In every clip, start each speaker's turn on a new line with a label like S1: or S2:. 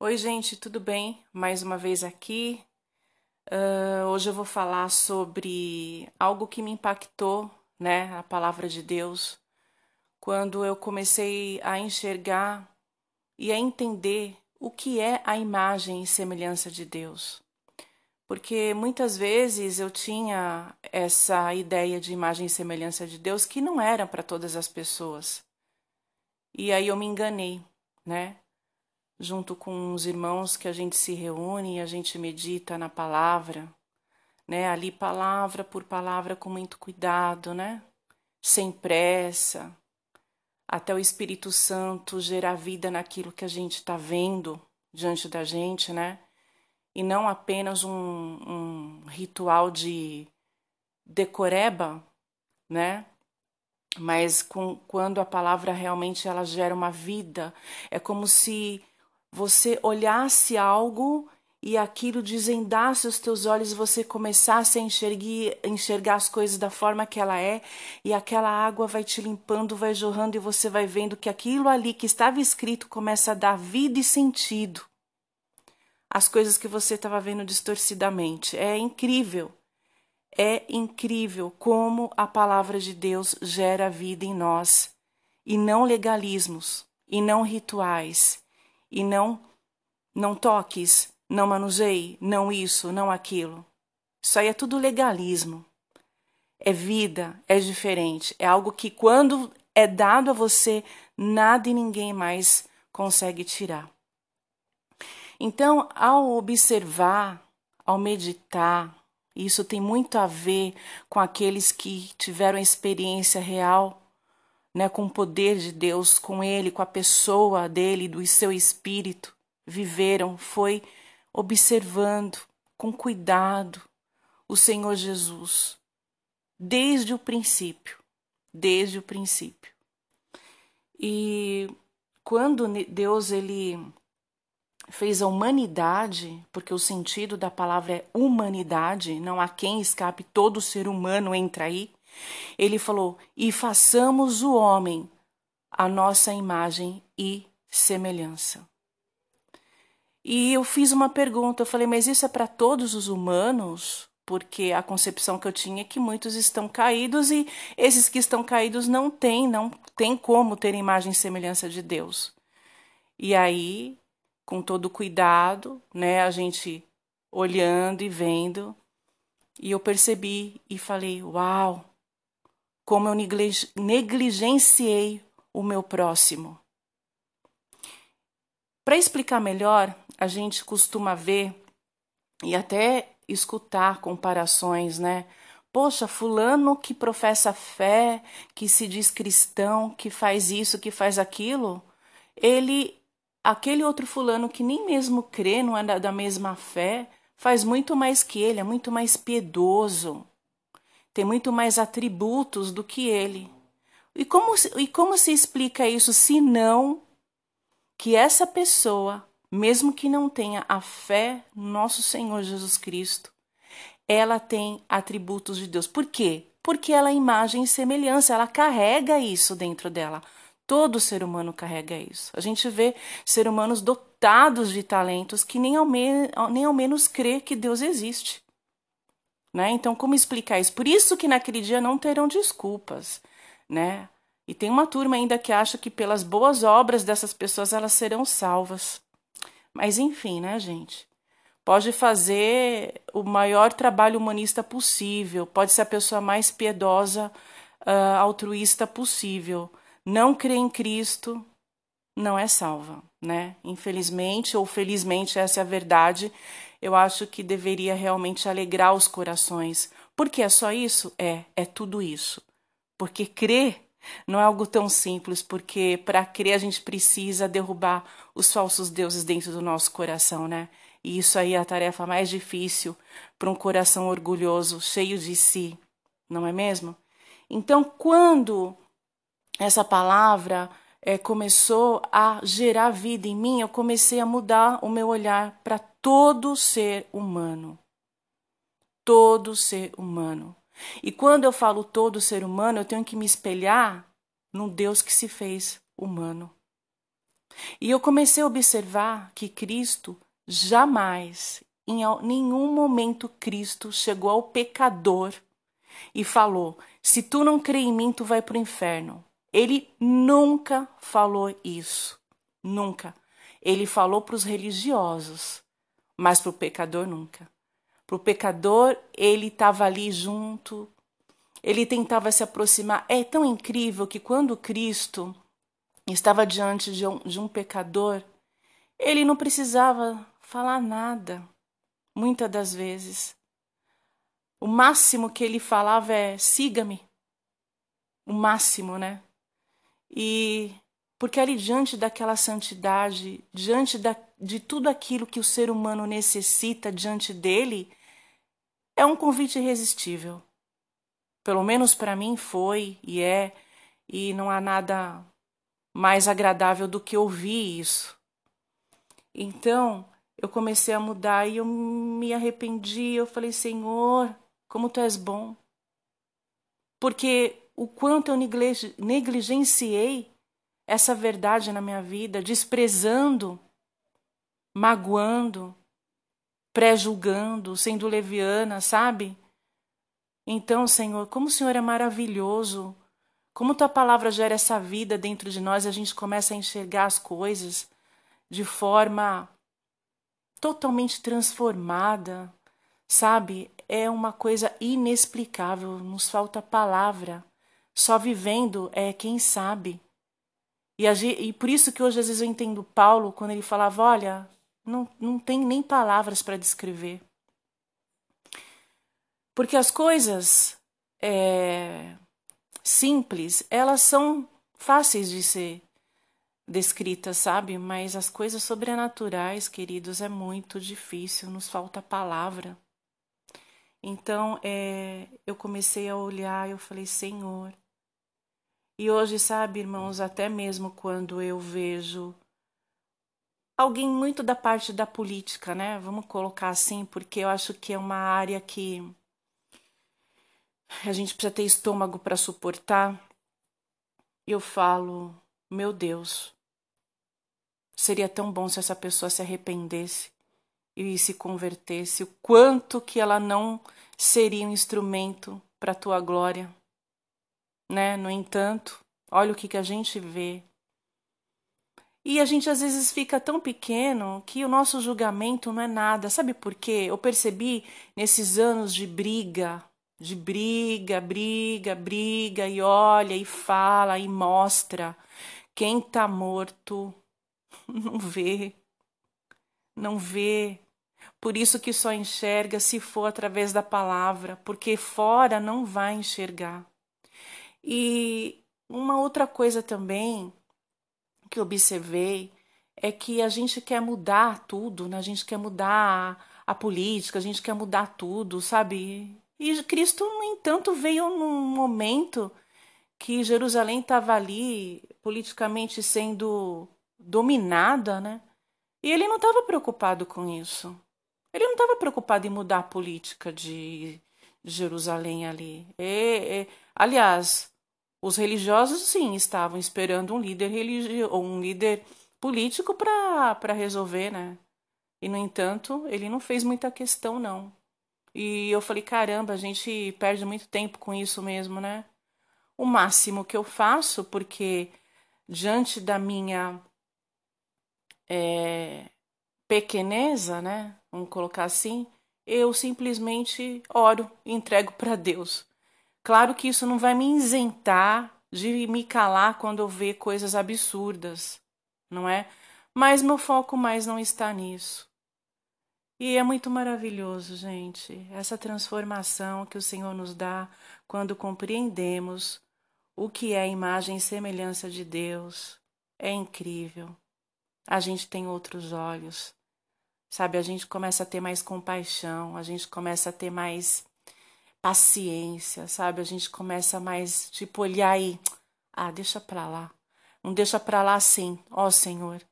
S1: Oi, gente, tudo bem? Mais uma vez aqui. Uh, hoje eu vou falar sobre algo que me impactou, né? A palavra de Deus, quando eu comecei a enxergar e a entender o que é a imagem e semelhança de Deus. Porque muitas vezes eu tinha essa ideia de imagem e semelhança de Deus que não era para todas as pessoas. E aí eu me enganei, né? Junto com os irmãos que a gente se reúne e a gente medita na palavra, né? Ali palavra por palavra com muito cuidado, né? Sem pressa, até o Espírito Santo gerar vida naquilo que a gente está vendo diante da gente, né? E não apenas um, um ritual de decoreba, né? Mas com, quando a palavra realmente ela gera uma vida, é como se você olhasse algo e aquilo desendasse os teus olhos você começasse a enxergar, enxergar as coisas da forma que ela é, e aquela água vai te limpando, vai jorrando, e você vai vendo que aquilo ali que estava escrito começa a dar vida e sentido às coisas que você estava vendo distorcidamente. É incrível. É incrível como a palavra de Deus gera vida em nós, e não legalismos, e não rituais e não não toques, não manuseie, não isso, não aquilo. Isso aí é tudo legalismo. É vida, é diferente, é algo que quando é dado a você, nada e ninguém mais consegue tirar. Então, ao observar, ao meditar, isso tem muito a ver com aqueles que tiveram experiência real né, com o poder de Deus, com Ele, com a pessoa dele, do seu espírito, viveram, foi observando com cuidado o Senhor Jesus, desde o princípio, desde o princípio. E quando Deus ele fez a humanidade, porque o sentido da palavra é humanidade, não há quem escape, todo ser humano entra aí. Ele falou: E façamos o homem a nossa imagem e semelhança. E eu fiz uma pergunta, eu falei, mas isso é para todos os humanos? Porque a concepção que eu tinha é que muitos estão caídos e esses que estão caídos não têm, não tem como ter imagem e semelhança de Deus. E aí, com todo cuidado, né, a gente olhando e vendo, e eu percebi e falei: "Uau, como eu negligenciei o meu próximo. Para explicar melhor, a gente costuma ver e até escutar comparações, né? Poxa, fulano que professa fé, que se diz cristão, que faz isso, que faz aquilo, ele, aquele outro fulano que nem mesmo crê, não é da mesma fé, faz muito mais que ele, é muito mais piedoso, tem muito mais atributos do que ele. E como, e como se explica isso se não que essa pessoa, mesmo que não tenha a fé no nosso Senhor Jesus Cristo, ela tem atributos de Deus. Por quê? Porque ela é imagem e semelhança, ela carrega isso dentro dela. Todo ser humano carrega isso. A gente vê ser humanos dotados de talentos que nem ao, me, nem ao menos crê que Deus existe. Né? Então, como explicar isso? Por isso que naquele dia não terão desculpas, né? E tem uma turma ainda que acha que pelas boas obras dessas pessoas elas serão salvas. Mas enfim, né, gente? Pode fazer o maior trabalho humanista possível, pode ser a pessoa mais piedosa, uh, altruísta possível. Não crê em Cristo, não é salva, né? Infelizmente ou felizmente, essa é a verdade eu acho que deveria realmente alegrar os corações. Porque é só isso? É, é tudo isso. Porque crer não é algo tão simples, porque para crer a gente precisa derrubar os falsos deuses dentro do nosso coração, né? E isso aí é a tarefa mais difícil para um coração orgulhoso, cheio de si, não é mesmo? Então, quando essa palavra é, começou a gerar vida em mim, eu comecei a mudar o meu olhar para todo ser humano. Todo ser humano. E quando eu falo todo ser humano, eu tenho que me espelhar no Deus que se fez humano. E eu comecei a observar que Cristo jamais, em nenhum momento, Cristo chegou ao pecador e falou: Se tu não crê em mim, tu vai para o inferno. Ele nunca falou isso. Nunca. Ele falou para os religiosos, mas para o pecador nunca. Para o pecador, ele estava ali junto, ele tentava se aproximar. É tão incrível que quando Cristo estava diante de um, de um pecador, ele não precisava falar nada, muitas das vezes. O máximo que ele falava é: siga-me. O máximo, né? E porque ali diante daquela santidade, diante da, de tudo aquilo que o ser humano necessita diante dele, é um convite irresistível. Pelo menos para mim foi e é, e não há nada mais agradável do que ouvir isso. Então, eu comecei a mudar e eu me arrependi. Eu falei, Senhor, como tu és bom. Porque o quanto eu negligenciei essa verdade na minha vida, desprezando, magoando, pré-julgando, sendo leviana, sabe? Então, Senhor, como o Senhor é maravilhoso como tua palavra gera essa vida dentro de nós, a gente começa a enxergar as coisas de forma totalmente transformada, sabe? É uma coisa inexplicável, nos falta palavra. Só vivendo é quem sabe. E, e por isso que hoje às vezes eu entendo Paulo quando ele falava: olha, não, não tem nem palavras para descrever. Porque as coisas é, simples, elas são fáceis de ser descritas, sabe? Mas as coisas sobrenaturais, queridos, é muito difícil, nos falta palavra. Então, é, eu comecei a olhar, eu falei, Senhor. E hoje, sabe, irmãos, até mesmo quando eu vejo alguém muito da parte da política, né? Vamos colocar assim, porque eu acho que é uma área que a gente precisa ter estômago para suportar. Eu falo, meu Deus, seria tão bom se essa pessoa se arrependesse e se convertesse, o quanto que ela não seria um instrumento para a tua glória. Né? No entanto, olha o que, que a gente vê. E a gente às vezes fica tão pequeno que o nosso julgamento não é nada. Sabe por quê? Eu percebi nesses anos de briga, de briga, briga, briga, e olha, e fala, e mostra. Quem tá morto não vê, não vê. Por isso que só enxerga se for através da palavra, porque fora não vai enxergar. E uma outra coisa também que observei é que a gente quer mudar tudo, né? A gente quer mudar a política, a gente quer mudar tudo, sabe? E Cristo, no entanto, veio num momento que Jerusalém estava ali politicamente sendo dominada, né? E ele não estava preocupado com isso. Ele não estava preocupado em mudar a política de Jerusalém ali. E, e, aliás, os religiosos sim estavam esperando um líder religioso um líder político para resolver, né? E no entanto, ele não fez muita questão não. E eu falei, caramba, a gente perde muito tempo com isso mesmo, né? O máximo que eu faço, porque diante da minha é, pequeneza, né? Vamos colocar assim, eu simplesmente oro e entrego para Deus. Claro que isso não vai me isentar de me calar quando eu ver coisas absurdas, não é? Mas meu foco mais não está nisso. E é muito maravilhoso, gente, essa transformação que o Senhor nos dá quando compreendemos o que é a imagem e semelhança de Deus. É incrível. A gente tem outros olhos. Sabe, a gente começa a ter mais compaixão, a gente começa a ter mais paciência, sabe? A gente começa mais, tipo, olhar e. Ah, deixa pra lá. Não deixa pra lá assim. Ó oh, Senhor,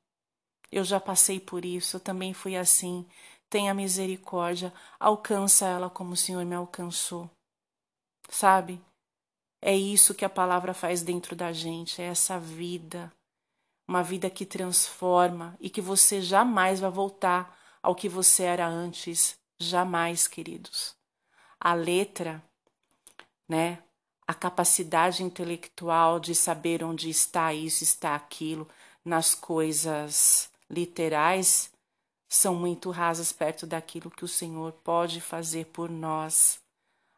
S1: eu já passei por isso, eu também fui assim tenha misericórdia, alcança ela como o Senhor me alcançou. Sabe? É isso que a palavra faz dentro da gente, é essa vida. uma vida que transforma e que você jamais vai voltar ao que você era antes, jamais, queridos. A letra, né? A capacidade intelectual de saber onde está isso, está aquilo, nas coisas literais, são muito rasas perto daquilo que o Senhor pode fazer por nós.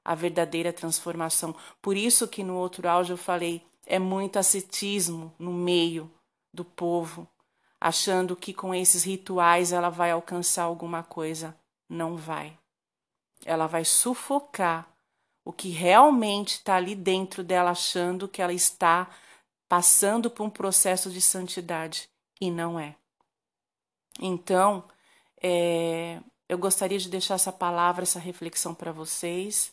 S1: A verdadeira transformação. Por isso que no outro áudio eu falei, é muito ascetismo no meio do povo, achando que com esses rituais ela vai alcançar alguma coisa. Não vai. Ela vai sufocar o que realmente está ali dentro dela, achando que ela está passando por um processo de santidade e não é. Então, é, eu gostaria de deixar essa palavra, essa reflexão para vocês.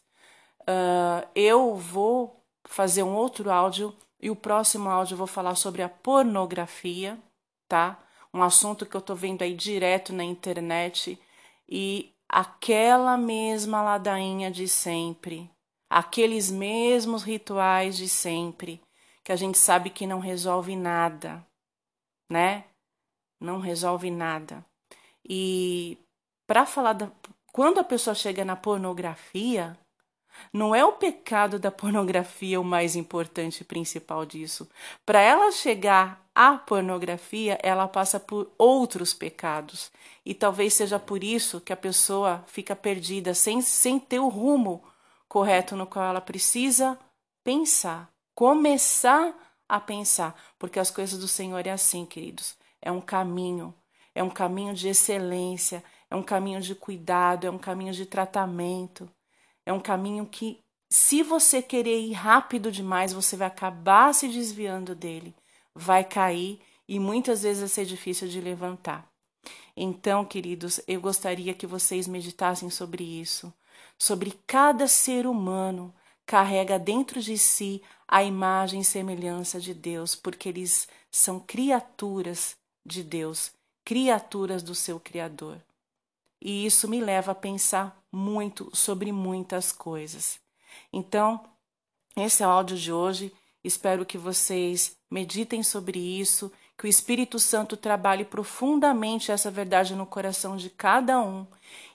S1: Uh, eu vou fazer um outro áudio e o próximo áudio eu vou falar sobre a pornografia, tá? Um assunto que eu tô vendo aí direto na internet e aquela mesma ladainha de sempre, aqueles mesmos rituais de sempre, que a gente sabe que não resolve nada, né? Não resolve nada. E para falar da quando a pessoa chega na pornografia, não é o pecado da pornografia o mais importante e principal disso. Para ela chegar à pornografia, ela passa por outros pecados. E talvez seja por isso que a pessoa fica perdida, sem, sem ter o rumo correto no qual ela precisa pensar, começar a pensar. Porque as coisas do Senhor é assim, queridos. É um caminho, é um caminho de excelência, é um caminho de cuidado, é um caminho de tratamento. É um caminho que, se você querer ir rápido demais, você vai acabar se desviando dele, vai cair e muitas vezes vai ser difícil de levantar. Então, queridos, eu gostaria que vocês meditassem sobre isso, sobre cada ser humano carrega dentro de si a imagem e semelhança de Deus, porque eles são criaturas de Deus, criaturas do seu Criador. E isso me leva a pensar muito sobre muitas coisas. Então, esse é o áudio de hoje. Espero que vocês meditem sobre isso, que o Espírito Santo trabalhe profundamente essa verdade no coração de cada um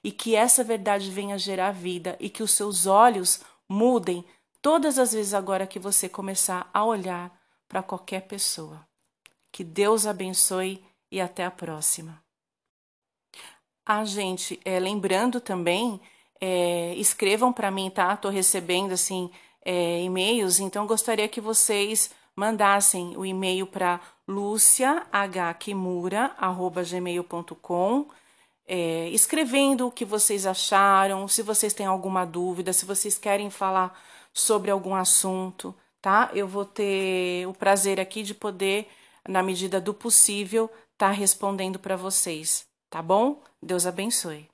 S1: e que essa verdade venha gerar vida e que os seus olhos mudem todas as vezes agora que você começar a olhar para qualquer pessoa. Que Deus abençoe e até a próxima. Ah, gente, é, lembrando também, é, escrevam para mim, tá? Estou recebendo assim é, e-mails, então gostaria que vocês mandassem o e-mail para luciahkimura@gmail.com, é, escrevendo o que vocês acharam, se vocês têm alguma dúvida, se vocês querem falar sobre algum assunto, tá? Eu vou ter o prazer aqui de poder, na medida do possível, estar tá respondendo para vocês, tá bom? Deus abençoe.